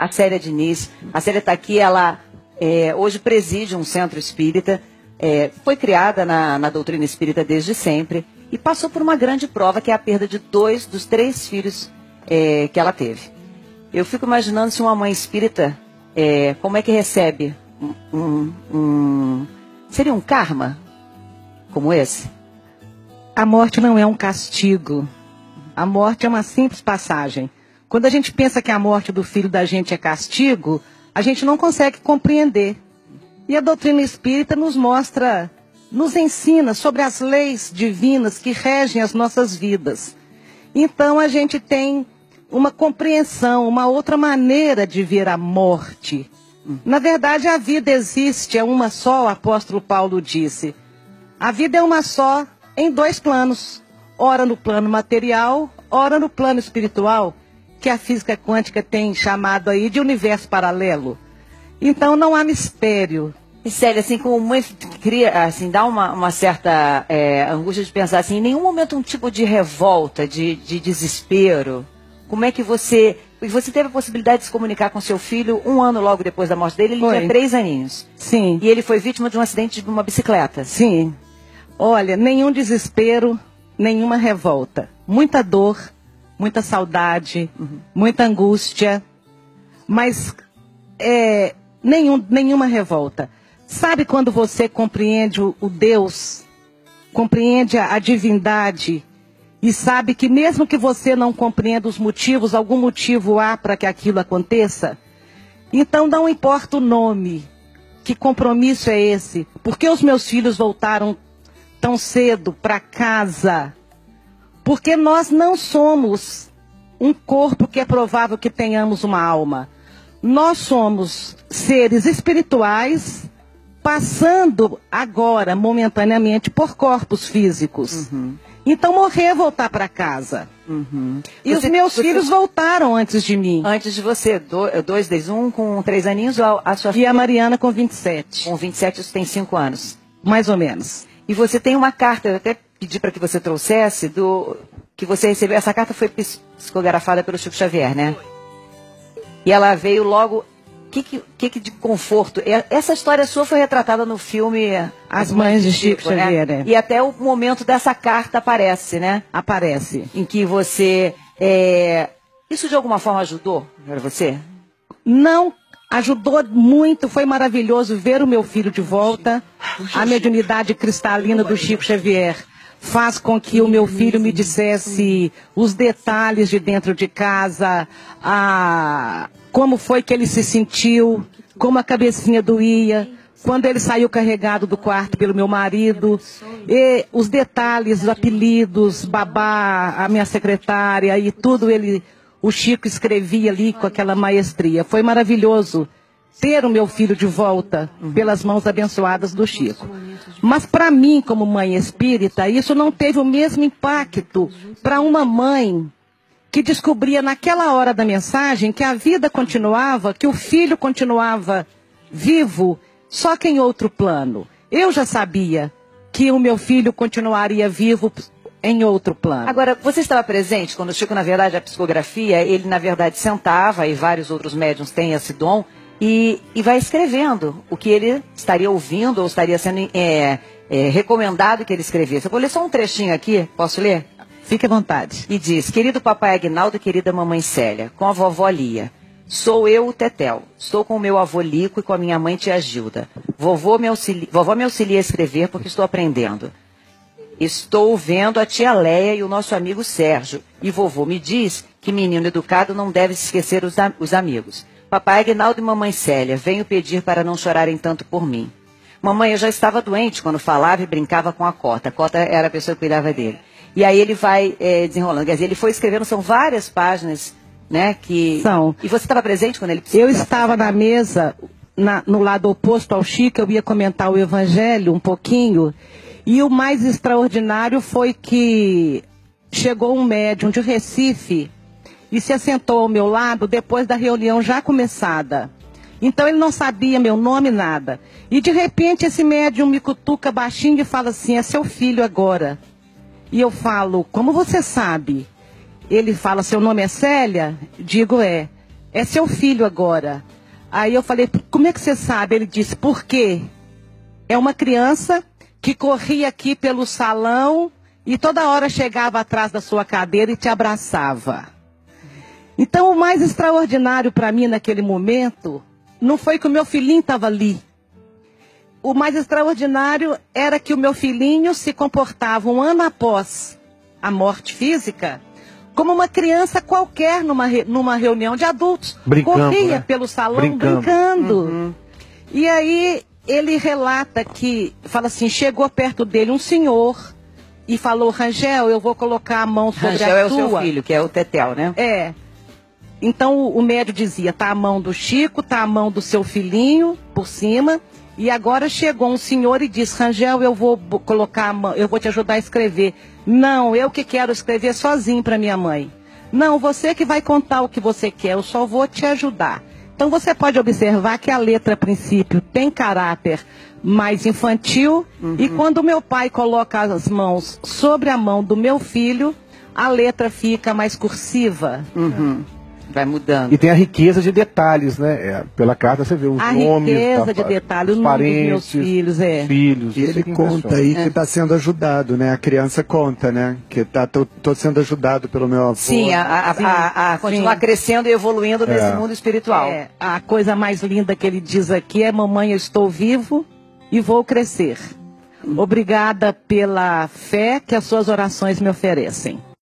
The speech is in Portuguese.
a Célia Diniz. A Célia está aqui, ela é, hoje preside um centro espírita, é, foi criada na, na doutrina espírita desde sempre e passou por uma grande prova que é a perda de dois dos três filhos é, que ela teve. Eu fico imaginando se uma mãe espírita, é, como é que recebe um, um, Seria um karma como esse? A morte não é um castigo. A morte é uma simples passagem. Quando a gente pensa que a morte do filho da gente é castigo, a gente não consegue compreender. E a doutrina espírita nos mostra, nos ensina sobre as leis divinas que regem as nossas vidas. Então a gente tem uma compreensão, uma outra maneira de ver a morte. Na verdade, a vida existe, é uma só, o apóstolo Paulo disse. A vida é uma só em dois planos. Ora no plano material, ora no plano espiritual, que a física quântica tem chamado aí de universo paralelo. Então não há mistério. E sério, assim, como mãe cria, assim, dá uma, uma certa é, angústia de pensar assim, em nenhum momento um tipo de revolta, de, de desespero. Como é que você. Você teve a possibilidade de se comunicar com seu filho um ano logo depois da morte dele, ele foi. tinha três aninhos. Sim. E ele foi vítima de um acidente de uma bicicleta. Sim. Olha, nenhum desespero, nenhuma revolta. Muita dor, muita saudade, muita angústia, mas é, nenhum, nenhuma revolta. Sabe quando você compreende o, o Deus, compreende a, a divindade e sabe que mesmo que você não compreenda os motivos, algum motivo há para que aquilo aconteça? Então não importa o nome, que compromisso é esse? Porque os meus filhos voltaram tão cedo para casa? Porque nós não somos um corpo que é provável que tenhamos uma alma. Nós somos seres espirituais passando agora, momentaneamente, por corpos físicos. Uhum. Então morrer é voltar para casa. Uhum. E você, os meus você... filhos voltaram antes de mim. Antes de você, do, dois desde um com três aninhos ou a sua filha? E a Mariana com 27. Com 27 você tem cinco anos. Mais ou menos. E você tem uma carta, eu até pedi para que você trouxesse, do que você recebeu. Essa carta foi psicografada pelo Chico Xavier, né? E ela veio logo que, que, que de conforto. Essa história sua foi retratada no filme As Mães de Chico, Chico né? Xavier. Né? E até o momento dessa carta aparece, né? Aparece. Em que você. É... Isso de alguma forma ajudou para você? Não ajudou muito, foi maravilhoso ver o meu filho de volta, a mediunidade cristalina do Chico Xavier faz com que o meu filho me dissesse os detalhes de dentro de casa, a, como foi que ele se sentiu, como a cabecinha doía, quando ele saiu carregado do quarto pelo meu marido, e os detalhes, os apelidos, babá, a minha secretária e tudo ele, o Chico escrevia ali com aquela maestria. Foi maravilhoso ter o meu filho de volta pelas mãos abençoadas do Chico. Mas para mim, como mãe espírita, isso não teve o mesmo impacto para uma mãe que descobria naquela hora da mensagem que a vida continuava, que o filho continuava vivo, só que em outro plano. Eu já sabia que o meu filho continuaria vivo em outro plano. Agora, você estava presente quando o Chico, na verdade, a psicografia, ele na verdade sentava, e vários outros médiums têm esse dom, e, e vai escrevendo o que ele estaria ouvindo ou estaria sendo é, é, recomendado que ele escrevesse. Eu vou ler só um trechinho aqui, posso ler? Fique à vontade. E diz: Querido papai Agnaldo e querida mamãe Célia, com a vovó Lia. Sou eu o Tetel. Estou com o meu avô Lico e com a minha mãe tia Gilda. Vovô me, auxilia, vovó me auxilia a escrever porque estou aprendendo. Estou vendo a tia Leia e o nosso amigo Sérgio. E vovô me diz que menino educado não deve se esquecer os, os amigos. Papai Aguinaldo e mamãe Célia, venho pedir para não chorarem tanto por mim. Mamãe, eu já estava doente quando falava e brincava com a Cota. A Cota era a pessoa que cuidava dele. E aí ele vai é, desenrolando. Quer dizer, ele foi escrevendo, são várias páginas, né? Que... São. E você estava presente quando ele Eu estava na mesa, na, no lado oposto ao Chico, eu ia comentar o Evangelho um pouquinho. E o mais extraordinário foi que chegou um médium de Recife e se assentou ao meu lado depois da reunião já começada. Então ele não sabia meu nome, nada. E de repente esse médium me cutuca baixinho e fala assim: é seu filho agora. E eu falo: como você sabe? Ele fala: seu nome é Célia? Digo: é. é seu filho agora. Aí eu falei, como é que você sabe? Ele disse, por quê? É uma criança que corria aqui pelo salão e toda hora chegava atrás da sua cadeira e te abraçava. Então o mais extraordinário para mim naquele momento não foi que o meu filhinho estava ali. O mais extraordinário era que o meu filhinho se comportava um ano após a morte física como uma criança qualquer numa, numa reunião de adultos. Brincando, Corria né? pelo salão Brincando. brincando. Uhum. E aí ele relata que, fala assim, chegou perto dele um senhor e falou, Rangel, eu vou colocar a mão sobre Rangel a é o tua. seu filho, que é o Tetel, né? É. Então o, o médio dizia, tá a mão do Chico, tá a mão do seu filhinho por cima. E agora chegou um senhor e disse, Rangel, eu vou colocar a mão, eu vou te ajudar a escrever. Não, eu que quero escrever sozinho para minha mãe. Não, você que vai contar o que você quer, eu só vou te ajudar. Então você pode observar que a letra a princípio tem caráter mais infantil e quando meu pai coloca as mãos sobre a mão do meu filho, a letra fica mais cursiva. Uhum. Vai mudando. E tem a riqueza de detalhes, né? É, pela carta você vê os A nomes. riqueza da- de detalhes, dos o nome dos meus parentes, filhos, é. Filhos. E ele que conta aí que está sendo ajudado, né? A criança conta, né? Que tá, tô, tô sendo ajudado pelo meu avô. Sim, a, a- Sim, a- a continuar sim. crescendo e evoluindo nesse É. mundo espiritual. É, a coisa mais linda que ele diz aqui é: Mamãe, eu estou vivo e vou crescer. Obrigada pela fé que as suas orações me oferecem.